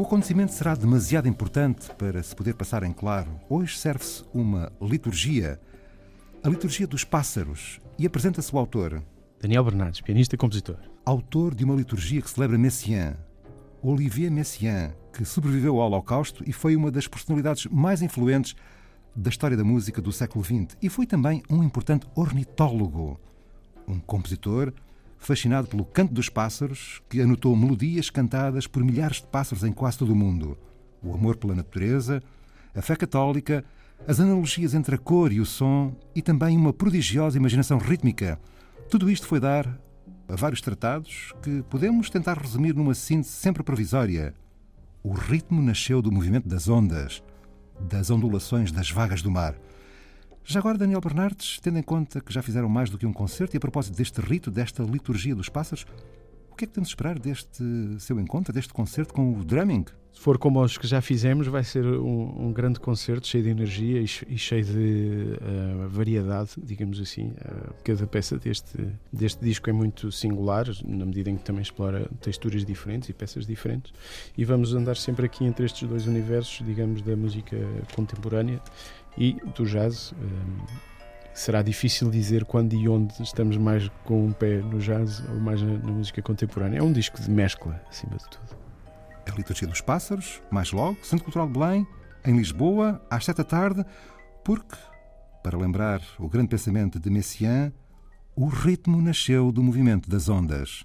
O acontecimento será demasiado importante para se poder passar em claro. Hoje serve-se uma liturgia, a liturgia dos pássaros, e apresenta-se o autor. Daniel Bernardes, pianista e compositor. Autor de uma liturgia que celebra Messiaen, Olivier Messiaen, que sobreviveu ao Holocausto e foi uma das personalidades mais influentes da história da música do século XX e foi também um importante ornitólogo, um compositor fascinado pelo canto dos pássaros, que anotou melodias cantadas por milhares de pássaros em quase todo o mundo. O amor pela natureza, a fé católica, as analogias entre a cor e o som e também uma prodigiosa imaginação rítmica. Tudo isto foi dar a vários tratados que podemos tentar resumir numa síntese sempre provisória. O ritmo nasceu do movimento das ondas, das ondulações das vagas do mar. Já agora, Daniel Bernardes, tendo em conta que já fizeram mais do que um concerto e a propósito deste rito, desta liturgia dos pássaros, o que é que temos de esperar deste seu encontro, deste concerto com o drumming? Se for como os que já fizemos, vai ser um, um grande concerto cheio de energia e, e cheio de uh, variedade, digamos assim. Uh, cada peça deste, deste disco é muito singular, na medida em que também explora texturas diferentes e peças diferentes. E vamos andar sempre aqui entre estes dois universos, digamos, da música contemporânea e do jazz. Um, será difícil dizer quando e onde estamos mais com um pé no jazz ou mais na, na música contemporânea. É um disco de mescla, acima de tudo. A Liturgia dos Pássaros, mais logo, Centro Cultural de Belém, em Lisboa, às sete da tarde, porque, para lembrar o grande pensamento de Messiaen, o ritmo nasceu do movimento das ondas.